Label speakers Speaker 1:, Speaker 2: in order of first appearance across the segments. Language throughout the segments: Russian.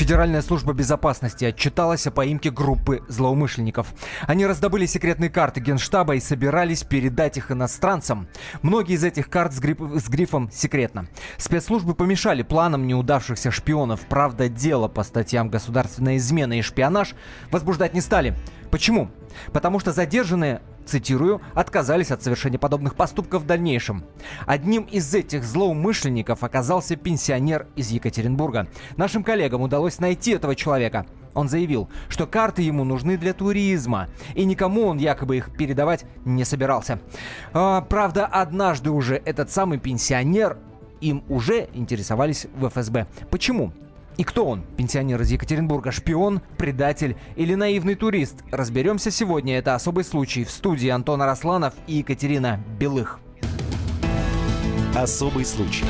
Speaker 1: Федеральная служба безопасности отчиталась о поимке группы злоумышленников. Они раздобыли секретные карты Генштаба и собирались передать их иностранцам. Многие из этих карт с, гриф, с грифом «секретно». Спецслужбы помешали планам неудавшихся шпионов. Правда, дело по статьям «Государственная измена» и «Шпионаж» возбуждать не стали. Почему? Потому что задержанные цитирую, отказались от совершения подобных поступков в дальнейшем. Одним из этих злоумышленников оказался пенсионер из Екатеринбурга. Нашим коллегам удалось найти этого человека. Он заявил, что карты ему нужны для туризма, и никому он якобы их передавать не собирался. А, правда, однажды уже этот самый пенсионер им уже интересовались в ФСБ. Почему? И кто он? Пенсионер из Екатеринбурга, шпион, предатель или наивный турист? Разберемся сегодня. Это особый случай в студии Антона Росланов и Екатерина Белых.
Speaker 2: Особый случай.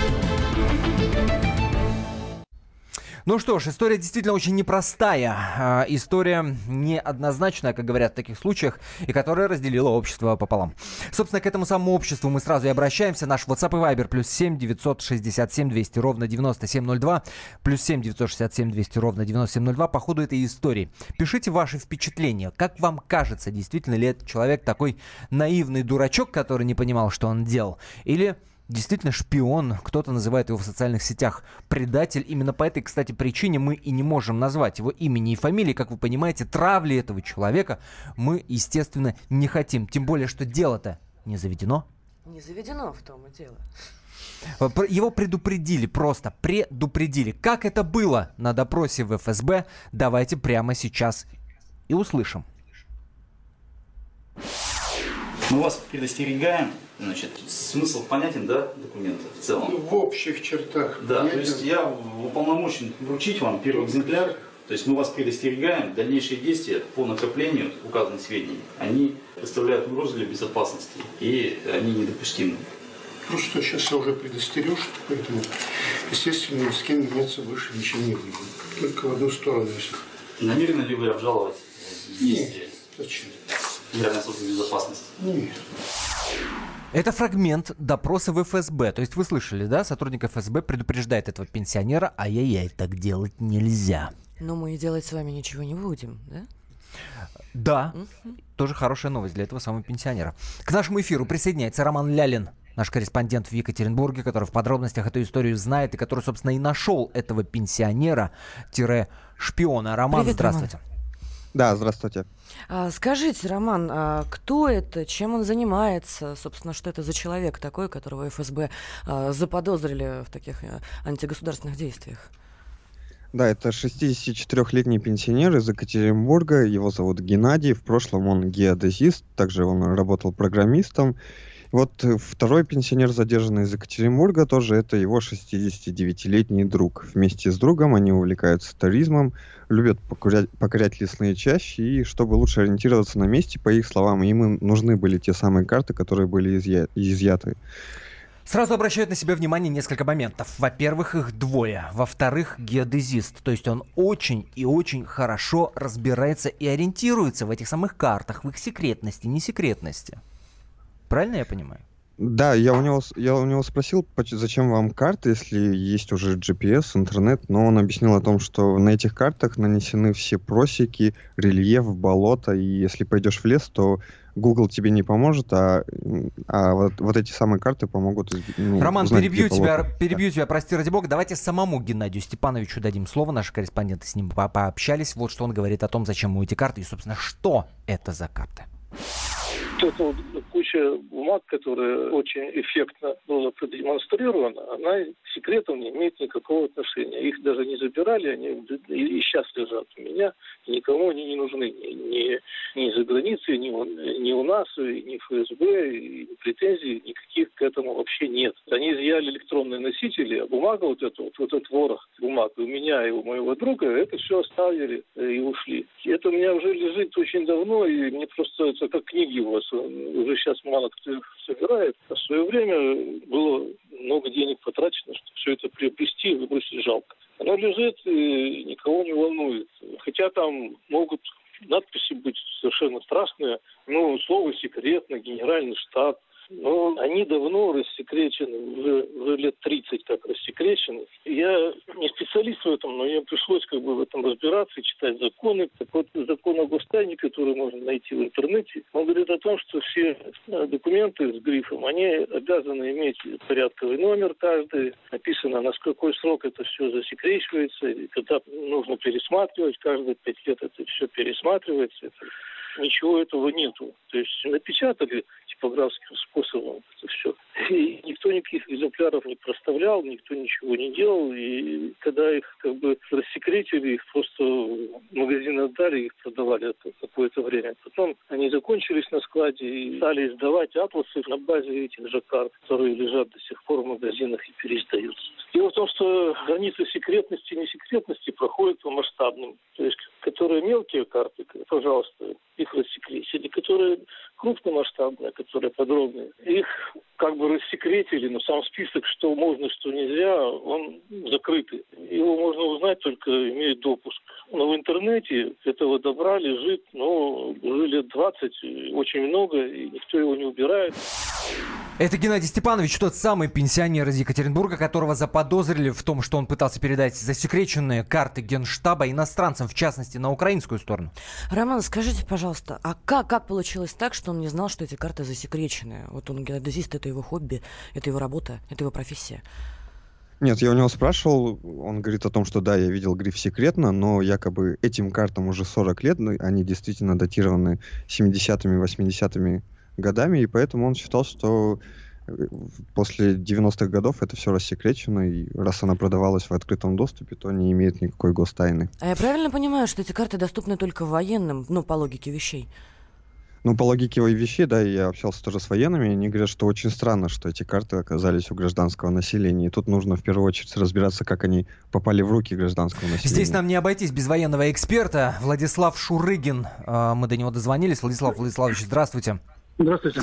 Speaker 1: Ну что ж, история действительно очень непростая. А, история неоднозначная, как говорят в таких случаях, и которая разделила общество пополам. Собственно, к этому самому обществу мы сразу и обращаемся. Наш WhatsApp и Viber плюс 7 967 200 ровно 9702 плюс 7 967 200 ровно 9702 по ходу этой истории. Пишите ваши впечатления. Как вам кажется, действительно ли этот человек такой наивный дурачок, который не понимал, что он делал? Или действительно шпион, кто-то называет его в социальных сетях предатель. Именно по этой, кстати, причине мы и не можем назвать его имени и фамилии. Как вы понимаете, травли этого человека мы, естественно, не хотим. Тем более, что дело-то не заведено.
Speaker 3: Не заведено в том и дело.
Speaker 1: Его предупредили, просто предупредили. Как это было на допросе в ФСБ, давайте прямо сейчас и услышим.
Speaker 4: Мы вас предостерегаем Значит, смысл понятен, да, документа в целом?
Speaker 5: Ну, в общих чертах.
Speaker 4: Да, понятен. то есть я уполномочен вручить вам первый экземпляр. То есть мы вас предостерегаем, дальнейшие действия по накоплению указанных сведений, они представляют угрозу для безопасности, и они недопустимы.
Speaker 5: Ну что, сейчас я уже предостерешь, поэтому, естественно, ни с кем меняться больше ничего не будем. Только в одну сторону.
Speaker 4: Намерены ли вы обжаловать действия?
Speaker 5: Нет, зачем?
Speaker 4: Федеральной службы безопасности?
Speaker 5: Нет.
Speaker 1: Это фрагмент допроса в ФСБ. То есть вы слышали, да? Сотрудник ФСБ предупреждает этого пенсионера, ай-яй-яй, так делать нельзя.
Speaker 3: Но мы и делать с вами ничего не будем, да?
Speaker 1: Да, угу. тоже хорошая новость для этого самого пенсионера. К нашему эфиру присоединяется Роман Лялин, наш корреспондент в Екатеринбурге, который в подробностях эту историю знает и который, собственно, и нашел этого пенсионера-шпиона. Роман, Привет, здравствуйте. Роман.
Speaker 6: Да, здравствуйте.
Speaker 3: А, скажите, Роман, а кто это, чем он занимается, собственно, что это за человек такой, которого ФСБ а, заподозрили в таких а, антигосударственных действиях?
Speaker 6: Да, это 64-летний пенсионер из Екатеринбурга, его зовут Геннадий, в прошлом он геодезист, также он работал программистом, вот э, второй пенсионер, задержанный из Екатеринбурга, тоже это его 69-летний друг. Вместе с другом они увлекаются туризмом, любят покорять, покорять лесные чащи, и чтобы лучше ориентироваться на месте, по их словам, им нужны были те самые карты, которые были изъя изъяты.
Speaker 1: Сразу обращают на себя внимание несколько моментов. Во-первых, их двое. Во-вторых, геодезист. То есть он очень и очень хорошо разбирается и ориентируется в этих самых картах, в их секретности, не секретности. Правильно я понимаю?
Speaker 6: Да, я у него, я у него спросил, зачем вам карты, если есть уже GPS, интернет, но он объяснил о том, что на этих картах нанесены все просеки, рельеф, болото, и если пойдешь в лес, то Google тебе не поможет, а, а вот, вот эти самые карты помогут.
Speaker 1: Ну, Роман, узнать, перебью тебя, перебью тебя, прости ради бога. Давайте самому Геннадию Степановичу дадим слово. Наши корреспонденты с ним по пообщались. Вот что он говорит о том, зачем ему эти карты и, собственно, что это за карты.
Speaker 7: Это вот куча бумаг, которая очень эффектно была продемонстрирована, она к секретам не имеет никакого отношения. Их даже не забирали, они и сейчас лежат у меня, и никому они не нужны. Ни, ни, ни за границей, ни, ни у нас, ни в ФСБ, и претензий никаких к этому вообще нет. Они изъяли электронные носители, а бумага вот эта, вот, вот этот ворох бумаг у меня и у моего друга, это все оставили и ушли. Это у меня уже лежит очень давно, и мне просто это как книги у вас собираются, уже сейчас мало кто собирает. А в свое время было много денег потрачено, чтобы все это приобрести и выбросить жалко. Оно лежит и никого не волнует. Хотя там могут надписи быть совершенно страшные. Ну, слово «секретно», «генеральный штаб», но они давно рассекречены, уже, уже лет 30 как рассекречены. Я не специалист в этом, но мне пришлось как бы в этом разбираться и читать законы. Так вот, закон о гостайне, который можно найти в интернете, он говорит о том, что все э, документы с грифом, они обязаны иметь порядковый номер каждый, написано, на какой срок это все засекречивается, и когда нужно пересматривать, каждые пять лет это все пересматривается ничего этого нету. То есть напечатали типографским способом это все. И никто никаких экземпляров не проставлял, никто ничего не делал. И когда их как бы рассекретили, их просто в магазин отдали, их продавали какое-то время. Потом они закончились на складе и стали издавать атласы на базе этих же карт, которые лежат до сих пор в магазинах и переиздаются. Дело в том, что границы секретности и несекретности проходят по масштабным. То есть, которые мелкие карты, пожалуйста, их рассекретили, которые крупномасштабные, которые подробные, их как бы рассекретили, но сам список, что можно, что нельзя, он закрытый. Его можно узнать только имея допуск. Но в интернете этого добра лежит, ну, уже лет 20, очень много, и никто его не убирает.
Speaker 1: Это Геннадий Степанович, тот самый пенсионер из Екатеринбурга, которого заподозрили в том, что он пытался передать засекреченные карты Генштаба иностранцам, в частности, на украинскую сторону.
Speaker 3: Роман, скажите, пожалуйста, а как, как получилось так, что он не знал, что эти карты засекречены? Вот он геодезист, это его хобби, это его работа, это его профессия.
Speaker 6: Нет, я у него спрашивал, он говорит о том, что да, я видел гриф секретно, но якобы этим картам уже 40 лет, они действительно датированы 70-ми, 80-ми годами, и поэтому он считал, что э, после 90-х годов это все рассекречено, и раз она продавалась в открытом доступе, то не имеет никакой гостайны.
Speaker 3: А я правильно понимаю, что эти карты доступны только военным, ну, по логике вещей?
Speaker 6: Ну, по логике вещей, да, я общался тоже с военными, и они говорят, что очень странно, что эти карты оказались у гражданского населения. И тут нужно в первую очередь разбираться, как они попали в руки гражданского населения.
Speaker 1: Здесь нам не обойтись без военного эксперта. Владислав Шурыгин, а, мы до него дозвонились. Владислав Владиславович, здравствуйте.
Speaker 7: Здравствуйте.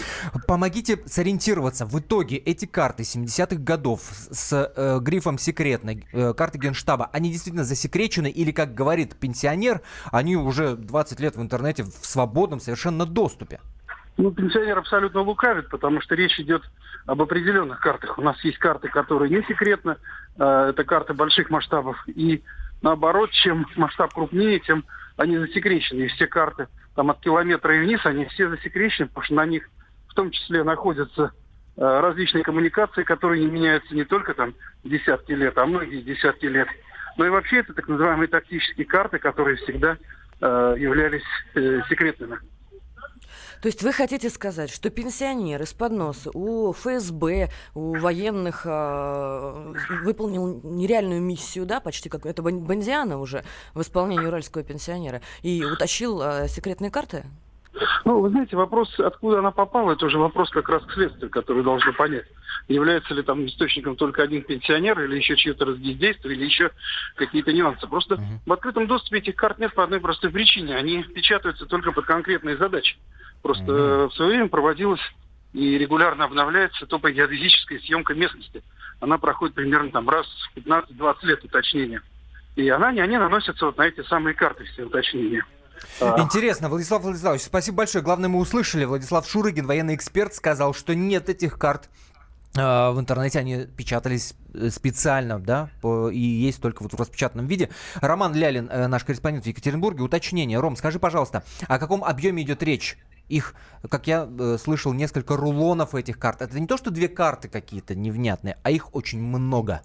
Speaker 1: Помогите сориентироваться. В итоге эти карты 70-х годов с э, грифом секретной, э, карты Генштаба, они действительно засекречены или, как говорит пенсионер, они уже 20 лет в интернете в свободном совершенно доступе?
Speaker 8: Ну, пенсионер абсолютно лукавит, потому что речь идет об определенных картах. У нас есть карты, которые не секретны, э, это карты больших масштабов. И наоборот, чем масштаб крупнее, тем они засекречены. И все карты там от километра и вниз, они все засекречены, потому что на них в том числе находятся э, различные коммуникации, которые не меняются не только там десятки лет, а многие десятки лет. Но и вообще это так называемые тактические карты, которые всегда э, являлись э, секретными.
Speaker 3: То есть вы хотите сказать, что пенсионер из-под у ФСБ, у военных э, выполнил нереальную миссию, да, почти как это Бандиана уже в исполнении уральского пенсионера, и утащил э, секретные карты?
Speaker 8: Ну, вы знаете, вопрос, откуда она попала, это уже вопрос как раз к следствию, который должно понять. Является ли там источником только один пенсионер, или еще чье-то разгильдейство, или еще какие-то нюансы. Просто uh-huh. в открытом доступе этих карт нет по одной простой причине. Они печатаются только под конкретные задачи. Просто mm-hmm. в свое время проводилась и регулярно обновляется топогеодезическая съемка местности. Она проходит примерно там раз в 15-20 лет уточнения. И она, они наносятся вот на эти самые карты все уточнения.
Speaker 1: Интересно, Владислав Владиславович, спасибо большое. Главное, мы услышали. Владислав Шурыгин, военный эксперт, сказал, что нет этих карт а, в интернете они печатались э, специально, да, и есть только вот в распечатанном виде. Роман Лялин, э, наш корреспондент в Екатеринбурге. Уточнение. Ром, скажи, пожалуйста, о каком объеме идет речь? Их, как я э, слышал, несколько рулонов этих карт. Это не то, что две карты какие-то невнятные, а их очень много.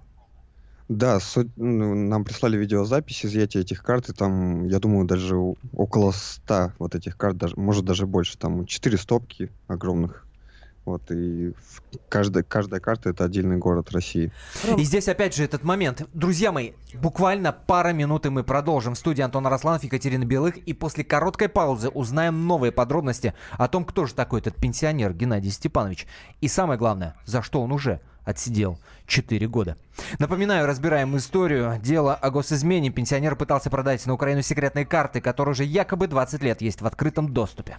Speaker 6: Да, суть, ну, нам прислали видеозапись изъятия этих карт, и там, я думаю, даже около 100 вот этих карт, даже, может даже больше, там 4 стопки огромных вот, и каждая, каждая карта это отдельный город России.
Speaker 1: И здесь опять же этот момент. Друзья мои, буквально пара минут и мы продолжим. В студии Антон Арасланов, Екатерина Белых. И после короткой паузы узнаем новые подробности о том, кто же такой этот пенсионер Геннадий Степанович. И самое главное, за что он уже отсидел 4 года. Напоминаю, разбираем историю. Дело о госизмене. Пенсионер пытался продать на Украину секретные карты, которые уже якобы 20 лет есть в открытом доступе.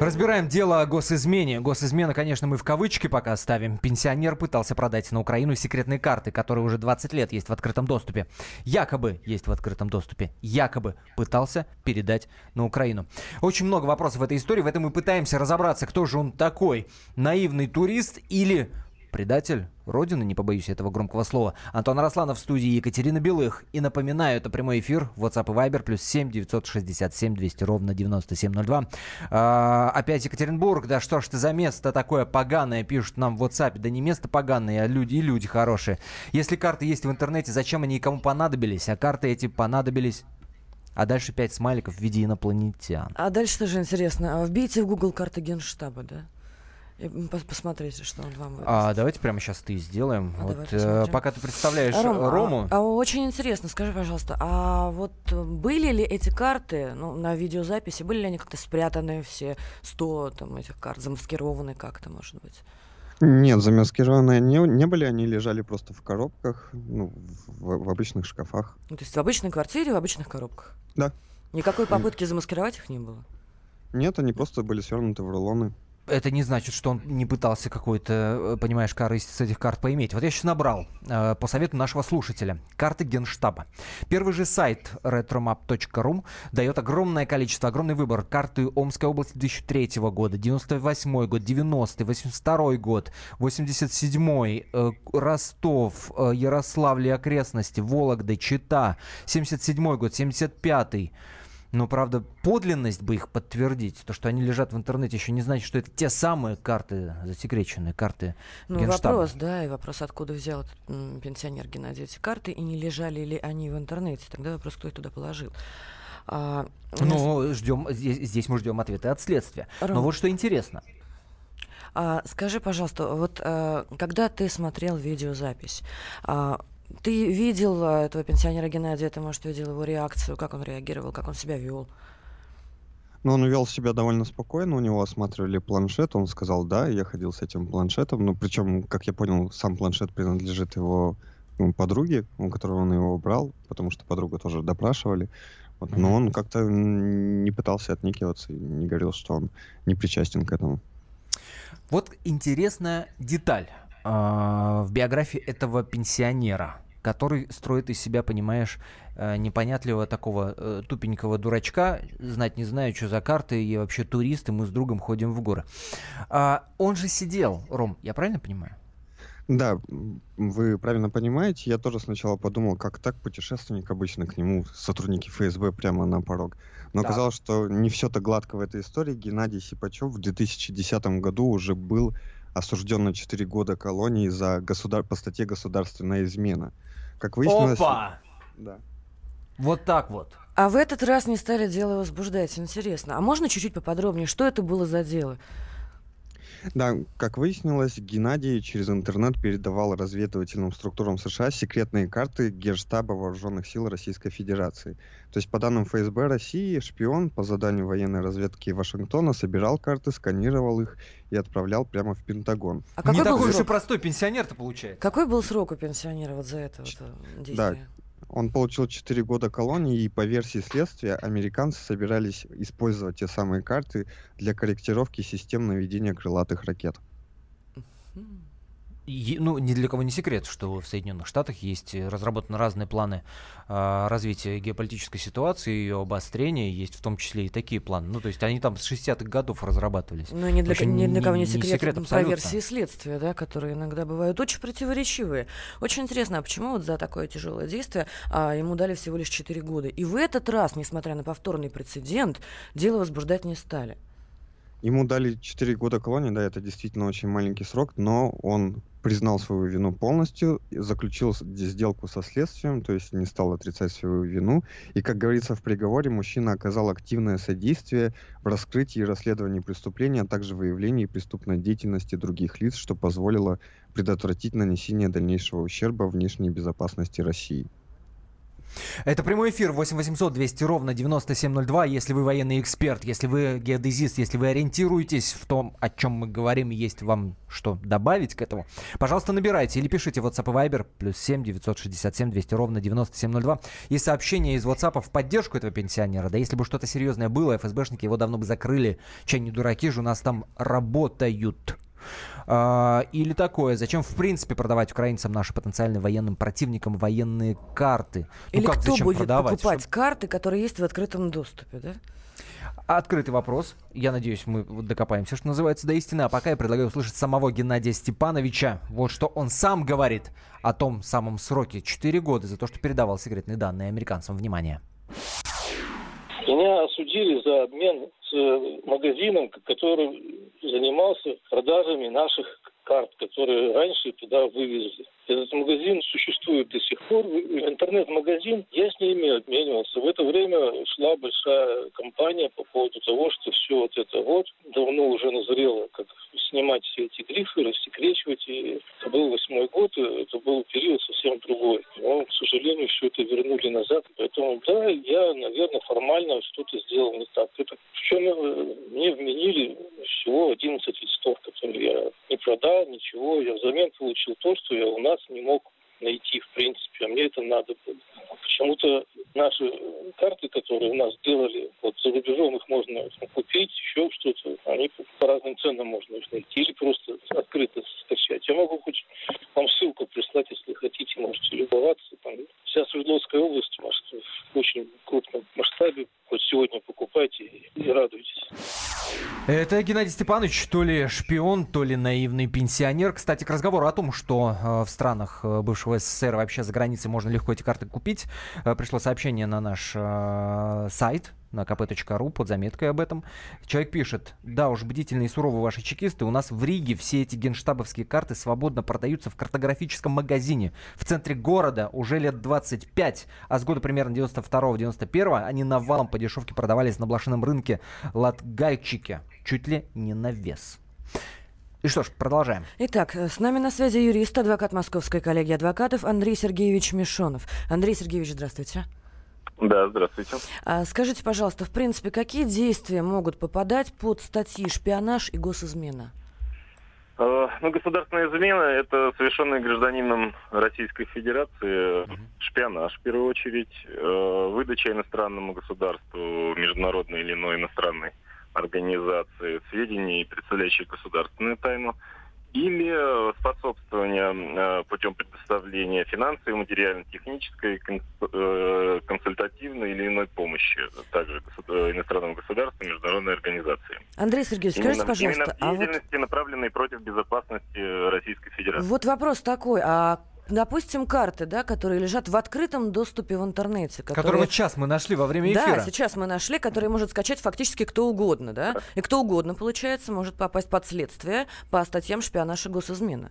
Speaker 1: Разбираем дело о госизмене. Госизмена, конечно, мы в кавычки пока ставим. Пенсионер пытался продать на Украину секретные карты, которые уже 20 лет есть в открытом доступе. Якобы есть в открытом доступе. Якобы пытался передать на Украину. Очень много вопросов в этой истории. В этом мы пытаемся разобраться, кто же он такой. Наивный турист или предатель Родины, не побоюсь этого громкого слова. Антон Росланов в студии Екатерина Белых. И напоминаю, это прямой эфир. WhatsApp и Viber плюс 7 967 200 ровно 9702. А, опять Екатеринбург. Да что ж ты за место такое поганое, пишут нам в WhatsApp. Да не место поганое, а люди и люди хорошие. Если карты есть в интернете, зачем они кому понадобились? А карты эти понадобились а дальше пять смайликов в виде инопланетян.
Speaker 3: А дальше тоже интересно. А вбейте в Google карты Генштаба, да? Посмотрите, что он вам выдаст.
Speaker 1: А давайте прямо сейчас ты сделаем.
Speaker 3: А
Speaker 1: вот, э, пока ты представляешь
Speaker 3: Ром,
Speaker 1: э, Рому.
Speaker 3: А, а, очень интересно, скажи, пожалуйста, а вот были ли эти карты ну, на видеозаписи, были ли они как-то спрятаны все 100 там, этих карт, замаскированы как-то, может быть?
Speaker 6: Нет, замаскированные не, не были, они лежали просто в коробках, ну, в, в обычных шкафах.
Speaker 3: Ну, то есть в обычной квартире, в обычных коробках?
Speaker 6: Да.
Speaker 3: Никакой попытки замаскировать их не было?
Speaker 6: Нет, они просто были свернуты в рулоны
Speaker 1: это не значит, что он не пытался какой-то, э, понимаешь, корысть с этих карт поиметь. Вот я сейчас набрал э, по совету нашего слушателя карты Генштаба. Первый же сайт retromap.ru дает огромное количество, огромный выбор. Карты Омской области 2003 года, 98 год, 90 82 год, 87 э, Ростов, э, Ярославль и окрестности, Вологда, Чита, 77 год, 75 -й. Но, правда, подлинность бы их подтвердить, то, что они лежат в интернете, еще не значит, что это те самые карты, засекреченные карты
Speaker 3: Ну,
Speaker 1: Генштаба.
Speaker 3: вопрос, да, и вопрос, откуда взял этот пенсионер Геннадий эти карты, и не лежали ли они в интернете. Тогда вопрос, кто их туда положил.
Speaker 1: А, ну, нас... ждем, здесь, здесь мы ждем ответа от следствия. Ром, Но вот что интересно.
Speaker 3: А, скажи, пожалуйста, вот а, когда ты смотрел видеозапись, а, ты видел а, этого пенсионера Геннадия, ты, может, видел его реакцию, как он реагировал, как он себя вел?
Speaker 6: Ну, он вел себя довольно спокойно, у него осматривали планшет, он сказал, да, я ходил с этим планшетом, ну, причем, как я понял, сам планшет принадлежит его ну, подруге, у которой он его брал, потому что подругу тоже допрашивали. Вот, но он как-то не пытался отникиваться и не говорил, что он не причастен к этому.
Speaker 1: Вот интересная деталь э, в биографии этого пенсионера который строит из себя, понимаешь, э, непонятливого такого э, тупенького дурачка, знать не знаю, что за карты, и вообще туристы, мы с другом ходим в горы. А, он же сидел, Ром, я правильно понимаю?
Speaker 6: Да, вы правильно понимаете. Я тоже сначала подумал, как так путешественник обычно к нему сотрудники ФСБ прямо на порог. Но да. оказалось, что не все так гладко в этой истории. Геннадий Сипачев в 2010 году уже был осужден на 4 года колонии за государ... по статье «Государственная измена». Как выяснилось...
Speaker 1: Опа!
Speaker 6: Да.
Speaker 1: Вот так вот.
Speaker 3: А в этот раз не стали дело возбуждать. Интересно. А можно чуть-чуть поподробнее, что это было за дело?
Speaker 6: Да, как выяснилось, Геннадий через интернет передавал разведывательным структурам США секретные карты Генштаба Вооруженных сил Российской Федерации. То есть, по данным ФСБ России, шпион по заданию военной разведки Вашингтона собирал карты, сканировал их и отправлял прямо в Пентагон.
Speaker 1: А какой Не был такой уж и простой пенсионер-то получается.
Speaker 3: Какой был срок у пенсионера вот за это вот э, действие?
Speaker 6: Да, он получил 4 года колонии, и по версии следствия, американцы собирались использовать те самые карты для корректировки систем наведения крылатых ракет.
Speaker 1: И, ну, ни для кого не секрет, что в Соединенных Штатах есть э, разработаны разные планы э, развития геополитической ситуации, ее обострения, есть в том числе и такие планы. Ну, то есть они там с 60-х годов разрабатывались.
Speaker 3: Ну, ни для, ни для кого не, секрет, не секрет по версии следствия, да, которые иногда бывают очень противоречивые. Очень интересно, а почему вот за такое тяжелое действие а, ему дали всего лишь 4 года? И в этот раз, несмотря на повторный прецедент, дело возбуждать не стали.
Speaker 6: Ему дали 4 года колонии, да, это действительно очень маленький срок, но он признал свою вину полностью, заключил сделку со следствием, то есть не стал отрицать свою вину. И, как говорится в приговоре, мужчина оказал активное содействие в раскрытии и расследовании преступления, а также выявлении преступной деятельности других лиц, что позволило предотвратить нанесение дальнейшего ущерба внешней безопасности России.
Speaker 1: Это прямой эфир 8 800 200 ровно 9702. Если вы военный эксперт, если вы геодезист, если вы ориентируетесь в том, о чем мы говорим, есть вам что добавить к этому, пожалуйста, набирайте или пишите WhatsApp и Viber плюс 7 967 200 ровно 9702. И сообщение из WhatsApp в поддержку этого пенсионера. Да если бы что-то серьезное было, ФСБшники его давно бы закрыли. Чай не дураки же у нас там работают. А, или такое, зачем в принципе продавать украинцам, нашим потенциальным военным противникам, военные карты?
Speaker 3: Ну Или
Speaker 1: как,
Speaker 3: кто
Speaker 1: зачем
Speaker 3: будет
Speaker 1: продавать?
Speaker 3: покупать
Speaker 1: Что-
Speaker 3: карты, которые есть в открытом доступе, да?
Speaker 1: Открытый вопрос. Я надеюсь, мы докопаемся, что называется, до истины. А пока я предлагаю услышать самого Геннадия Степановича. Вот что он сам говорит о том самом сроке. Четыре года за то, что передавал секретные данные американцам. Внимание.
Speaker 7: Осудили за обмен с э, магазином, который занимался продажами наших карт, которые раньше туда вывезли. Этот магазин существует до сих пор. В- Интернет-магазин, я с ними обменивался. В это время шла большая кампания по поводу того, что все вот это вот давно уже назрело, как снимать все эти грифы, рассекречивать. И это был восьмой год, это был период совсем другой. Но, к сожалению, все это вернули назад. Поэтому, да, я, наверное, формально что-то сделал не так. Это, причем э, мне вменили всего 11 листов, которые я не продал, ничего. Я взамен получил то, что я у нас не мог найти, в принципе, а мне это надо было. Почему-то наши карты, которые у нас делали, вот за рубежом их можно купить, еще что-то, они по, по разным ценам можно их найти или просто открыто скачать. Я могу хоть вам ссылку прислать, если хотите, можете любоваться. Там вся Свердловская область может, в очень крупном масштабе. Хоть сегодня покупайте и, радуйтесь.
Speaker 1: Это Геннадий Степанович, то ли шпион, то ли наивный пенсионер. Кстати, к разговору о том, что э, в странах э, бывшего СССР вообще за границей можно легко эти карты купить, э, пришло сообщение на наш сайт на kp.ru под заметкой об этом. Человек пишет, да уж, бдительные и суровые ваши чекисты, у нас в Риге все эти генштабовские карты свободно продаются в картографическом магазине в центре города уже лет 25, а с года примерно 92-91 они навалом по дешевке продавались на блошином рынке Латгальчике, чуть ли не на вес. И что ж, продолжаем.
Speaker 3: Итак, с нами на связи юрист, адвокат Московской коллегии адвокатов Андрей Сергеевич Мишонов. Андрей Сергеевич, здравствуйте.
Speaker 9: Да, здравствуйте.
Speaker 3: А скажите, пожалуйста, в принципе, какие действия могут попадать под статьи шпионаж и госизмена?
Speaker 9: Э, Ну, государственная измена – это совершенный гражданином Российской Федерации шпионаж, в первую очередь, э, выдача иностранному государству, международной или иной иностранной организации сведений, представляющих государственную тайну, или э, способствование э, путем предоставления финансовой, материально-технической, э, консультативной или иной помощи также госу- иностранному государству, международной организации.
Speaker 3: Андрей Сергеевич, скажите,
Speaker 9: Именно-
Speaker 3: пожалуйста,
Speaker 9: именно
Speaker 3: а вот,
Speaker 9: деятельности, направленной против безопасности Российской Федерации.
Speaker 3: вот вопрос такой, а допустим, карты, да, которые лежат в открытом доступе в интернете,
Speaker 1: Который
Speaker 3: которые...
Speaker 1: вот сейчас мы нашли во время эфира.
Speaker 3: Да, сейчас мы нашли, которые может скачать фактически кто угодно, да? И кто угодно, получается, может попасть под следствие по статьям шпионаж и госизмена.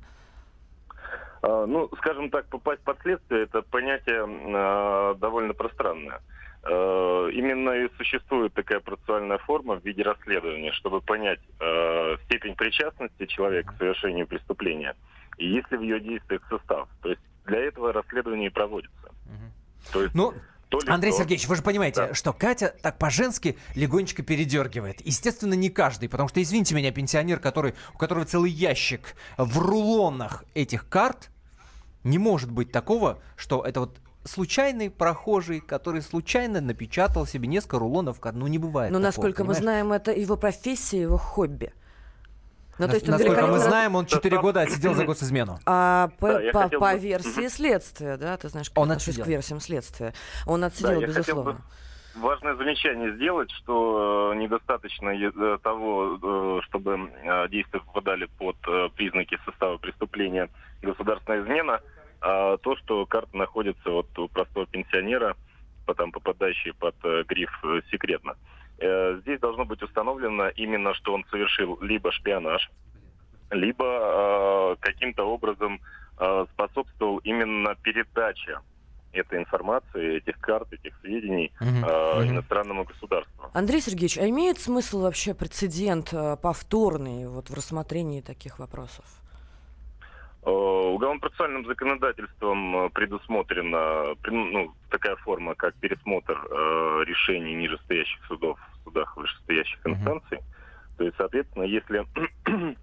Speaker 9: Ну, скажем так, попасть под следствие – это понятие э, довольно пространное. Э, Именно и существует такая процессуальная форма в виде расследования, чтобы понять э, степень причастности человека к совершению преступления и есть ли в ее действиях состав. То есть для этого расследование и проводится. То есть
Speaker 1: Ну,
Speaker 9: то ли
Speaker 1: Андрей Сергеевич, вы же понимаете, что Катя так по-женски легонечко передергивает. Естественно, не каждый, потому что, извините меня, пенсионер, который, у которого целый ящик в рулонах этих карт, не может быть такого, что это вот случайный прохожий, который случайно напечатал себе несколько рулонов карт. Ну, не бывает
Speaker 3: Но,
Speaker 1: такого,
Speaker 3: насколько мы
Speaker 1: понимаешь?
Speaker 3: знаем, это его профессия, его хобби. Ну,
Speaker 1: Нас-
Speaker 3: он
Speaker 1: насколько мы знаем, он 4 года отсидел за госизмену.
Speaker 3: А по,
Speaker 9: Да,
Speaker 3: по-
Speaker 9: хотел
Speaker 3: по
Speaker 9: бы-
Speaker 3: версии следствия, да, ты знаешь, как
Speaker 1: Он отсидел.
Speaker 3: к версиям следствия. Он
Speaker 9: Да,
Speaker 3: отсидел,
Speaker 9: хотел
Speaker 3: безусловно.
Speaker 9: важное замечание сделать, что э, недостаточно э, того, э, чтобы действия попадали под признаки состава преступления государственная измена, а то, что карта находится вот у простого пенсионера, потом попадающий под гриф «секретно». Э, Здесь должно быть установлено именно, что он совершил либо шпионаж, либо э, каким-то образом э, способствовал именно передаче этой информации, этих карт, этих сведений
Speaker 1: Мгм.
Speaker 9: э, иностранному государству.
Speaker 3: Андрей Сергеевич, а имеет смысл вообще прецедент э, повторный вот в рассмотрении таких вопросов?
Speaker 9: Э, Уголовно-процессуальным законодательством э, предусмотрена ну, такая форма, как пересмотр э, решений нижестоящих судов судах вышестоящих
Speaker 1: Мгм.
Speaker 9: инстанций. То есть, соответственно, если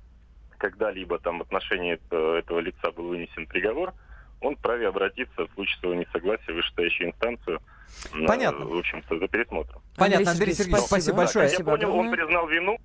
Speaker 9: когда-либо там в отношении это- этого лица был вынесен приговор, он вправе обратиться в случае своего несогласия в вышестоящую инстанцию на,
Speaker 1: Понятно.
Speaker 9: в общем-то, за пересмотром.
Speaker 1: Понятно, Андрей Сергеевич, спасибо
Speaker 9: Да,
Speaker 1: большое.
Speaker 9: я понял, он признал вину.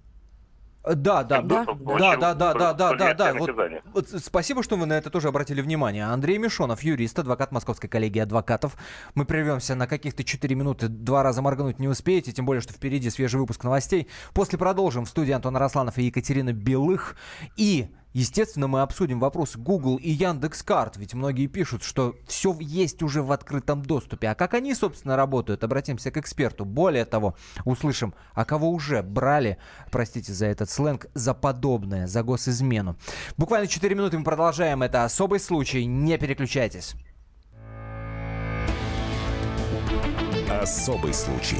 Speaker 1: Э, Да, да,
Speaker 9: Да,
Speaker 1: да,
Speaker 9: да.
Speaker 1: да, да, да, да, да, Вот, вот спасибо, что вы на это тоже обратили внимание. Андрей Мишонов, юрист, адвокат Московской коллегии адвокатов. Мы прервемся на каких-то 4 минуты, два раза моргнуть не успеете, тем более, что впереди свежий выпуск новостей. После продолжим в студии Антон Росланов и Екатерина Белых. И Естественно, мы обсудим вопросы Google и Яндекс.Карт, ведь многие пишут, что все есть уже в открытом доступе. А как они, собственно, работают? Обратимся к эксперту. Более того, услышим, а кого уже брали, простите за этот сленг, за подобное, за госизмену. Буквально 4 минуты мы продолжаем. Это особый случай. Не переключайтесь.
Speaker 2: Особый случай.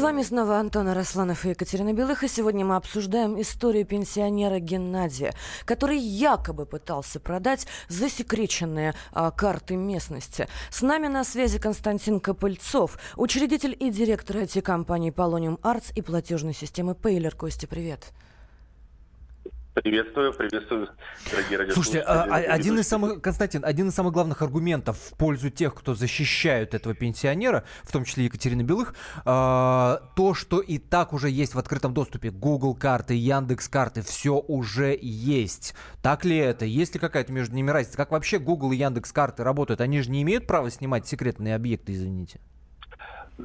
Speaker 3: С вами снова Антон Арасланов и Екатерина Белых, и сегодня мы обсуждаем историю пенсионера Геннадия, который якобы пытался продать засекреченные а, карты местности. С нами на связи Константин Копыльцов, учредитель и директор IT-компании Polonium Arts и платежной системы Paylor. Костя, привет.
Speaker 10: Приветствую, приветствую, дорогие радиослушатели.
Speaker 1: Слушайте, а- а- один из самых, Константин, один из самых главных аргументов в пользу тех, кто защищают этого пенсионера, в том числе Екатерины Белых, а, то, что и так уже есть в открытом доступе. Google карты, Яндекс карты, все уже есть. Так ли это? Есть ли какая-то между ними разница? Как вообще Google и Яндекс карты работают? Они же не имеют права снимать секретные объекты, извините.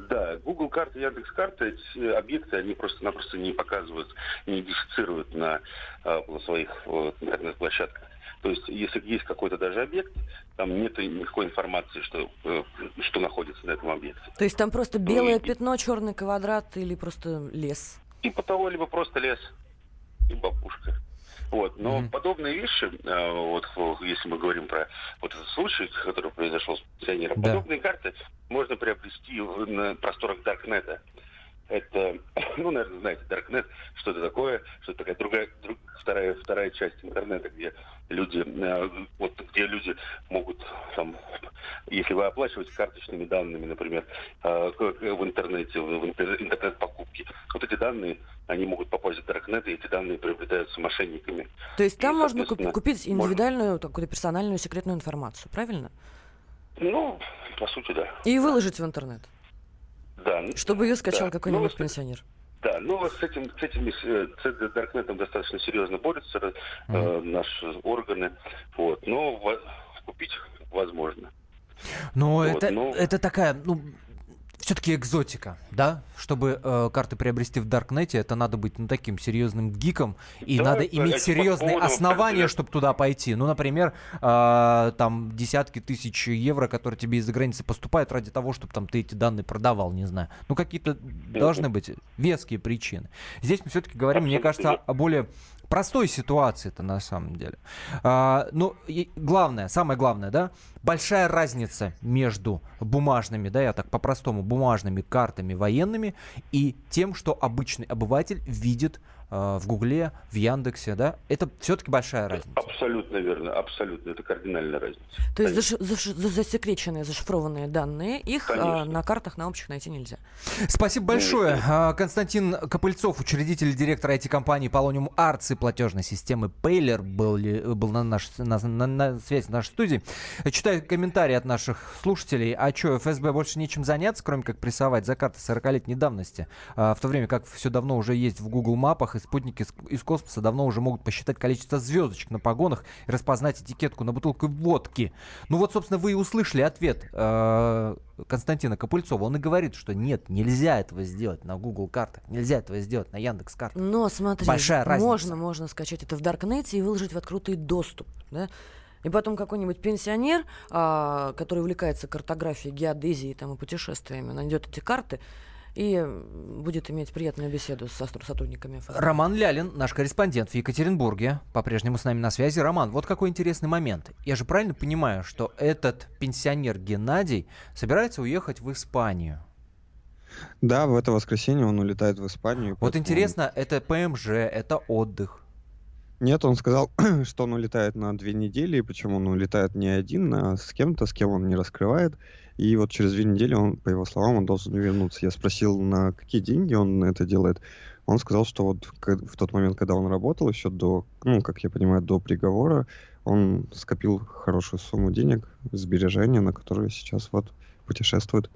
Speaker 10: Да, Google карты, Яндекс карты, эти объекты, они просто-напросто не показывают, не идентифицируют на, э, на своих э, интернет-площадках. То есть, если есть какой-то даже объект, там нет никакой информации, что, э, что находится на этом объекте.
Speaker 3: То есть там просто белое пятно, черный квадрат или просто лес?
Speaker 10: Типа того, либо просто лес и бабушка. Вот. Но подобные вещи, э, вот если мы говорим про вот этот случай, который произошел с пенсионером,
Speaker 1: Да.
Speaker 10: подобные карты можно приобрести на просторах Даркнета. Это, ну, наверное, знаете, Даркнет, что это такое, что это такая другая, друг- вторая, вторая часть интернета, где люди, э, вот где люди могут там, если вы оплачиваете карточными данными, например, э, в интернете, в в интер- интернет-покупки, вот эти данные, они могут попасть в Даркнет, и эти данные приобретаются мошенниками.
Speaker 3: То есть там
Speaker 10: И,
Speaker 3: можно купить
Speaker 10: можно-
Speaker 3: индивидуальную, какую-то персональную секретную информацию, правильно?
Speaker 10: Ну, по сути, да.
Speaker 3: И выложить в интернет,
Speaker 10: Да.
Speaker 3: чтобы ее скачал
Speaker 10: да.
Speaker 3: какой-нибудь
Speaker 10: Ну,
Speaker 3: пенсионер.
Speaker 10: Да, ну с этим, с этим с Даркнетом достаточно серьезно борются э, наши органы. Вот, но купить возможно.
Speaker 1: Но
Speaker 10: Вот,
Speaker 1: это,
Speaker 10: ну.
Speaker 1: это такая, ну, все-таки экзотика, да? Чтобы э, карты приобрести в Даркнете, это надо быть ну, таким серьезным гиком, и
Speaker 10: Да,
Speaker 1: надо
Speaker 10: это
Speaker 1: иметь
Speaker 10: этим
Speaker 1: серьезные основания, чтобы туда пойти. Ну, например, э, там десятки тысяч евро, которые тебе из-за границы поступают ради того, чтобы там ты эти данные продавал, не знаю. Ну, какие-то должны быть веские причины. Здесь мы все-таки говорим, мне кажется, о более простой ситуации это на самом деле. А, ну, и главное, самое главное, да, большая разница между бумажными, да, я так по-простому, бумажными картами военными и тем, что обычный обыватель видит в Гугле, в Яндексе, да? Это все-таки большая разница.
Speaker 10: Абсолютно верно, абсолютно. Это кардинальная разница.
Speaker 3: То есть заш- заш- засекреченные, зашифрованные данные, их а, на картах на общих найти нельзя.
Speaker 1: Спасибо большое. А, Константин Копыльцов, учредитель, директор IT-компании Polonium Arts и платежной системы Paylor, был, был на, наш, на, на, на связи в нашей студии. Читаю комментарии от наших слушателей. А что, ФСБ больше нечем заняться, кроме как прессовать за карты 40-летней давности? А, в то время как все давно уже есть в Google мапах, и спутники из, космоса давно уже могут посчитать количество звездочек на погонах и распознать этикетку на бутылку водки. Ну вот, собственно, вы и услышали ответ э, Константина Копыльцова. Он и говорит, что нет, нельзя этого сделать на Google картах, нельзя этого сделать на Яндекс картах.
Speaker 3: Но смотри,
Speaker 1: Большая разница.
Speaker 3: можно, можно скачать это в Даркнете и выложить в открытый доступ, да? И потом какой-нибудь пенсионер, а, который увлекается картографией, геодезией там, и путешествиями, найдет эти карты и будет иметь приятную беседу со сотрудниками ФСБ.
Speaker 1: Роман Лялин, наш корреспондент в Екатеринбурге, по-прежнему с нами на связи. Роман, вот какой интересный момент. Я же правильно понимаю, что этот пенсионер Геннадий собирается уехать в Испанию?
Speaker 6: Да, в это воскресенье он улетает в Испанию.
Speaker 1: Вот
Speaker 6: поэтому
Speaker 1: интересно, это ПМЖ, это отдых.
Speaker 6: Нет, он сказал, что он улетает на две недели, причем он улетает не один, а с кем-то, с кем он не раскрывает. И вот через две недели он, по его словам, он должен вернуться. Я спросил, на какие деньги он это делает. Он сказал, что вот в тот момент, когда он работал, еще до, ну, как я понимаю, до приговора, он скопил хорошую сумму денег, сбережения, на которые сейчас вот путешествует.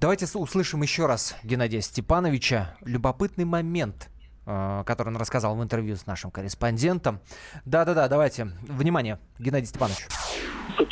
Speaker 1: Давайте услышим еще раз Геннадия Степановича. Любопытный момент, э, который он рассказал в интервью с нашим корреспондентом. Да-да-да, давайте. Внимание, Геннадий Степанович.
Speaker 7: По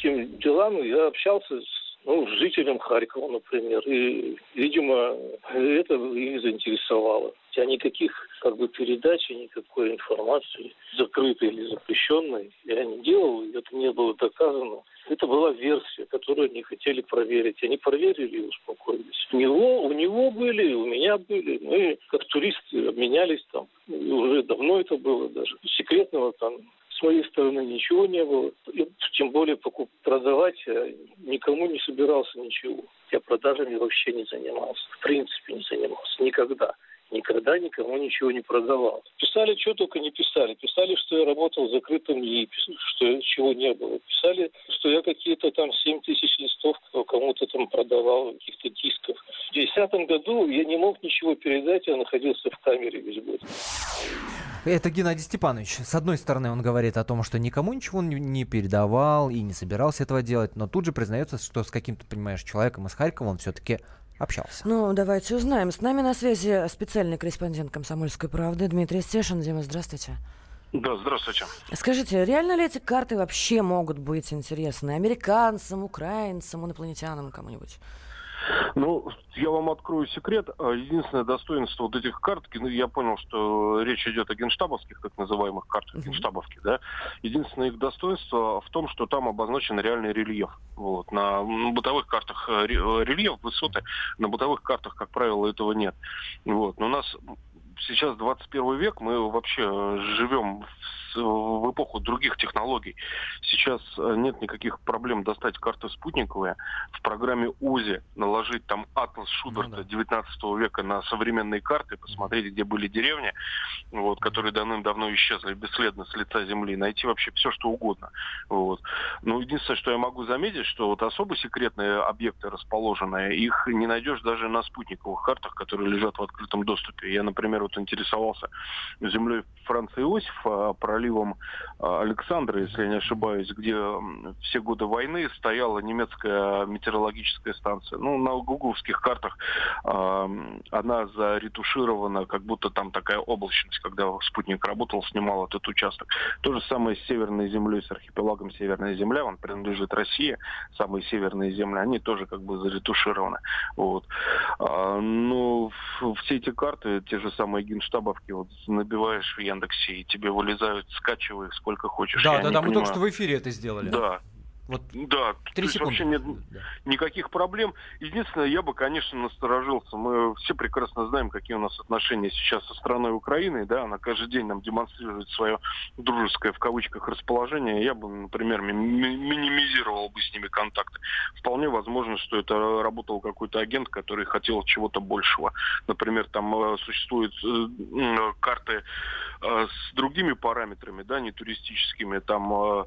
Speaker 7: туристическим делам я общался с ну, с Харькова, например, и, видимо, это их заинтересовало. Хотя никаких как бы передач и никакой информации, закрытой или запрещенной, я не делал, это не было доказано. Это была версия, которую они хотели проверить. Они проверили и успокоились. У него, у него были, у меня были. Мы как туристы обменялись там. И уже давно это было даже. Секретного там с моей стороны ничего не было. И тем более покуп, продавать я никому не собирался ничего. Я продажами вообще не занимался. В принципе не занимался. Никогда. Никогда никому ничего не продавал. Писали, что только не писали. Писали, что я работал в закрытом НИИ, что чего не было. Писали, что я какие-то там 7 тысяч листов кому-то там продавал, каких-то дисков. В 2010 году я не мог ничего передать, я находился в камере весь год.
Speaker 1: Это Геннадий Степанович. С одной стороны, он говорит о том, что никому ничего не- не передавал и не собирался этого делать, но тут же признается, что с каким-то, понимаешь, человеком из Харькова он все-таки общался.
Speaker 3: Ну, давайте узнаем. С нами на связи специальный корреспондент «Комсомольской правды» Дмитрий Стешин. Дима, здравствуйте.
Speaker 11: Да, здравствуйте.
Speaker 3: Скажите, реально ли эти карты вообще могут быть интересны американцам, украинцам, инопланетянам, кому-нибудь?
Speaker 11: Ну, я вам открою секрет. А, Единственное достоинство вот этих карт, ну, я понял, что речь идет о генштабовских, так называемых картах, генштабовки, да. Единственное их достоинство в том, что там обозначен реальный рельеф. Вот. На бытовых картах э, э, рельеф, высоты, на бытовых картах, как правило, этого нет. Вот. Но у нас сейчас 21 век, мы вообще э, живем в эпоху других технологий. Сейчас э, нет никаких проблем достать карты спутниковые. В программе УЗИ наложить там атлас Шуберта 19 века на современные карты, посмотреть, где были деревни, вот, которые давным-давно исчезли бесследно с лица земли, найти вообще все, что угодно. Вот. Но единственное, что я могу заметить, что вот особо секретные объекты расположенные, их не найдешь даже на спутниковых картах, которые лежат в открытом доступе. Я, например, вот интересовался землей Франца Иосифа, проливом а, Александра, если я не ошибаюсь, где все годы войны стояла немецкая метеорологическая станция. Ну, на гугловских картах а, она заретуширована, как будто там такая облачность, когда спутник работал, снимал этот участок. То же самое с Северной землей, с архипелагом Северная земля, он принадлежит России, самые северные земли, они тоже как бы заретушированы. Вот. А, ф- все эти карты, те же самые генштабовки, вот набиваешь в Яндексе, и тебе вылезают, скачивай их сколько хочешь.
Speaker 1: Да,
Speaker 11: Я
Speaker 1: да, да, мы только что в эфире это сделали.
Speaker 11: Да.
Speaker 1: Вот
Speaker 11: Да, то
Speaker 1: три секунды.
Speaker 11: вообще нет никаких проблем. Единственное, я бы, конечно, насторожился. Мы все прекрасно знаем, какие у нас отношения сейчас со страной Украины. Да, она каждый день нам демонстрирует свое дружеское, в кавычках, расположение. Я бы, например, ми- ми- минимизировал бы с ними контакты. Вполне возможно, что это работал какой-то агент, который хотел чего-то большего. Например, там э, существуют э, карты э, с другими параметрами, да, не туристическими. Там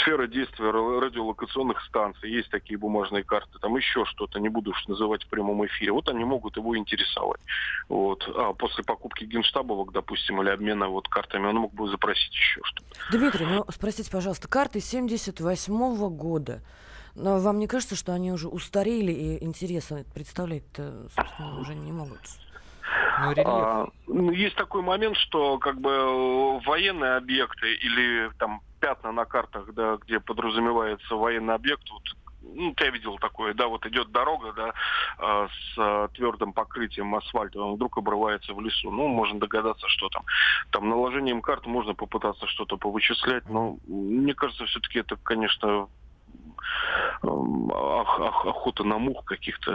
Speaker 11: сфера действия радиолокационных станций, есть такие бумажные карты, там еще что-то, не буду уж называть в прямом эфире. Вот они могут его интересовать. Вот. А после покупки генштабовок, допустим, или обмена вот картами, он мог бы запросить еще что-то.
Speaker 3: Дмитрий, ну спросите, пожалуйста, карты 78 года. Но вам не кажется, что они уже устарели и интереса представлять-то, собственно, уже не могут?
Speaker 11: А, ну, есть такой момент, что как бы э, военные объекты или там пятна на картах, да, где подразумевается военный объект, вот, ну, ты видел такое, да, вот идет дорога, да, а, с а, твердым покрытием асфальтовым, вдруг обрывается в лесу. Ну, можно догадаться, что там. Там наложением карт можно попытаться что-то повычислять, но мне кажется, все-таки это, конечно, ох- ох- охота на мух каких-то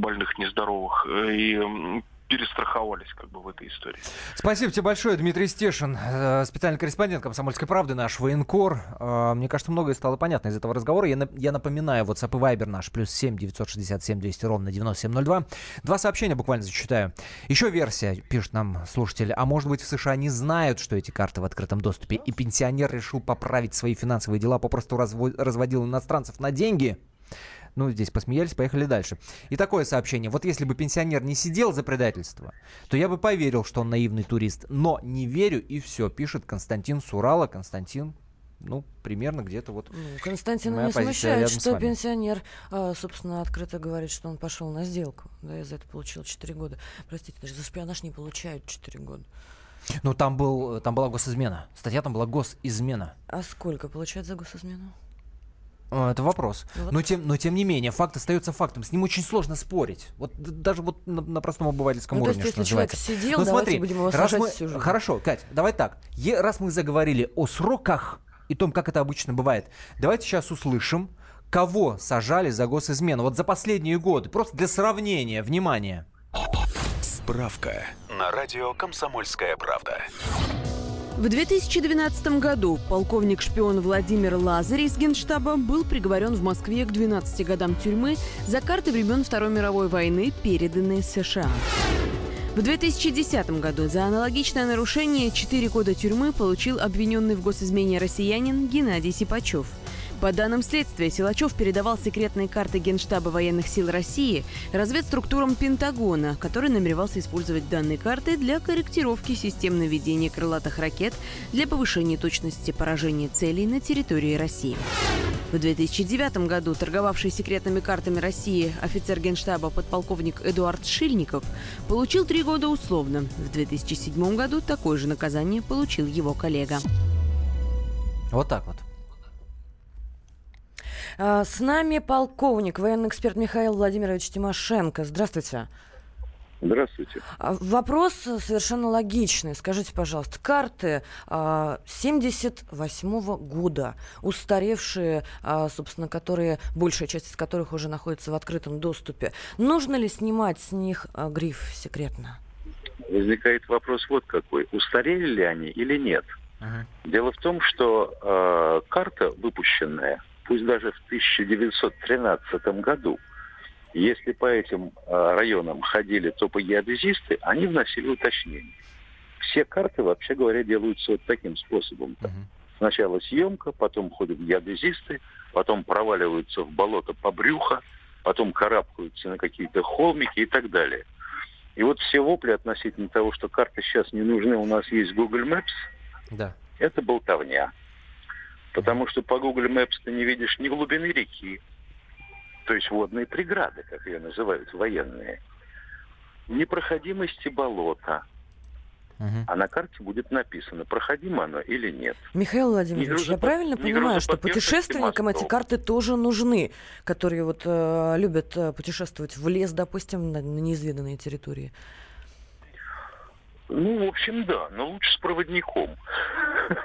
Speaker 11: больных, нездоровых. И перестраховались как бы в этой истории.
Speaker 1: Спасибо тебе большое, Дмитрий Стешин, э, специальный корреспондент «Комсомольской правды», наш военкор. Э, Мне кажется, многое стало понятно из этого разговора. Я, на- я напоминаю, WhatsApp и Viber наш, плюс 7 967 200 ровно 9702. Два сообщения буквально зачитаю. Еще версия, пишет нам слушатель, а может быть в США не знают, что эти карты в открытом доступе, и пенсионер решил поправить свои финансовые дела, попросту разво- разводил иностранцев на деньги? Ну, здесь посмеялись, поехали дальше. И такое сообщение. Вот если бы пенсионер не сидел за предательство, то я бы поверил, что он наивный турист. Но не верю, и все, пишет Константин Сурала. Константин, ну, примерно где-то вот...
Speaker 3: Ну, Константина
Speaker 1: моя
Speaker 3: не смущает, что пенсионер, а, собственно, открыто говорит, что он пошел на сделку. Да, и за это получил 4 года. Простите, даже за шпионаж не получают 4 года.
Speaker 1: Ну, там, был, там была госизмена. Статья там была госизмена.
Speaker 3: А сколько получают за госизмену?
Speaker 1: А, Это вопрос.
Speaker 3: Ну вот.
Speaker 1: Но, тем, но тем не менее, факт остается фактом. С ним очень сложно спорить. Вот даже вот на, на простом обывательском
Speaker 3: Ну, то
Speaker 1: уровне,
Speaker 3: есть,
Speaker 1: что
Speaker 3: если человек
Speaker 1: называется.
Speaker 3: сидел,
Speaker 1: Ну,
Speaker 3: давайте
Speaker 1: смотри,
Speaker 3: будем его
Speaker 1: раз
Speaker 3: сажать
Speaker 1: мы-
Speaker 3: всю жизнь.
Speaker 1: Хорошо, Кать, давай так. Е- раз мы заговорили о сроках и том, как это обычно бывает, давайте сейчас услышим, кого сажали за госизмену. Вот за последние годы. Просто для сравнения. Внимание.
Speaker 12: Справка на радио «Комсомольская правда».
Speaker 13: В 2012 году полковник-шпион Владимир Лазарь из Генштаба был приговорен в Москве к 12 годам тюрьмы за карты времен Второй мировой войны, переданные США. В 2010 году за аналогичное нарушение 4 года тюрьмы получил обвиненный в госизмене россиянин Геннадий Сипачев. По данным следствия, Силачев передавал секретные карты Генштаба военных сил России разведструктурам Пентагона, который намеревался использовать данные карты для корректировки систем наведения крылатых ракет для повышения точности поражения целей на территории России. В 2009 году торговавший секретными картами России офицер генштаба подполковник Эдуард Шильников получил три года условно. В 2007 году такое же наказание получил его коллега.
Speaker 1: Вот так вот.
Speaker 3: А, С нами полковник, военный эксперт Михаил Владимирович Тимошенко. Здравствуйте.
Speaker 14: Здравствуйте.
Speaker 3: А, Вопрос совершенно логичный. Скажите, пожалуйста, карты а, 78 года, устаревшие, а, собственно, которые, большая часть из которых уже находится в открытом доступе, нужно ли снимать с них а, гриф «секретно»?
Speaker 14: Возникает вопрос вот какой. Устарели ли они или нет? Дело в том, что э, карта, выпущенная, пусть даже в 1913 году, если по этим э, районам ходили топогеодезисты, они вносили уточнения. Все карты, вообще говоря, делаются вот таким способом. Сначала съемка, потом ходят геодезисты, потом проваливаются в болото по брюхо, потом карабкаются на какие-то холмики и так далее. И вот все вопли относительно того, что карты сейчас не нужны, у нас есть Google Maps,
Speaker 1: Да.
Speaker 14: это болтовня. Потому что по Google Maps ты не видишь ни глубины реки, то есть водные преграды, как ее называют военные, ни проходимости болота. А на карте будет написано, проходимо оно или нет.
Speaker 3: Михаил Владимирович, я правильно
Speaker 14: ни
Speaker 3: понимаю, что путешественникам эти
Speaker 14: мостов.
Speaker 3: карты тоже нужны, которые вот э, любят э, путешествовать в лес, допустим, на, на неизведанные территории?
Speaker 14: Ну, в общем, да, но лучше с проводником.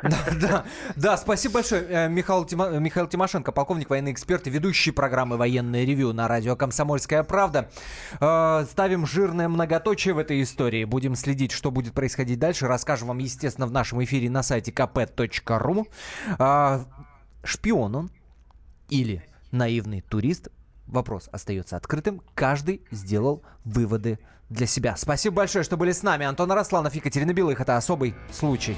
Speaker 1: Да, да, да, спасибо большое. Э, Михаил, Тимо, Михаил Тимошенко, полковник, военный эксперт и ведущий программы «Военное ревю» на радио «Комсомольская правда». Э, ставим жирное многоточие в этой истории. Будем следить, что будет происходить дальше. Расскажем вам, естественно, в нашем эфире на сайте kp.ru. Э, шпион он или наивный турист? Вопрос остается открытым. Каждый сделал выводы для себя. Спасибо большое, что были с нами. Антон Арасланов, Екатерина Белых. Это особый случай.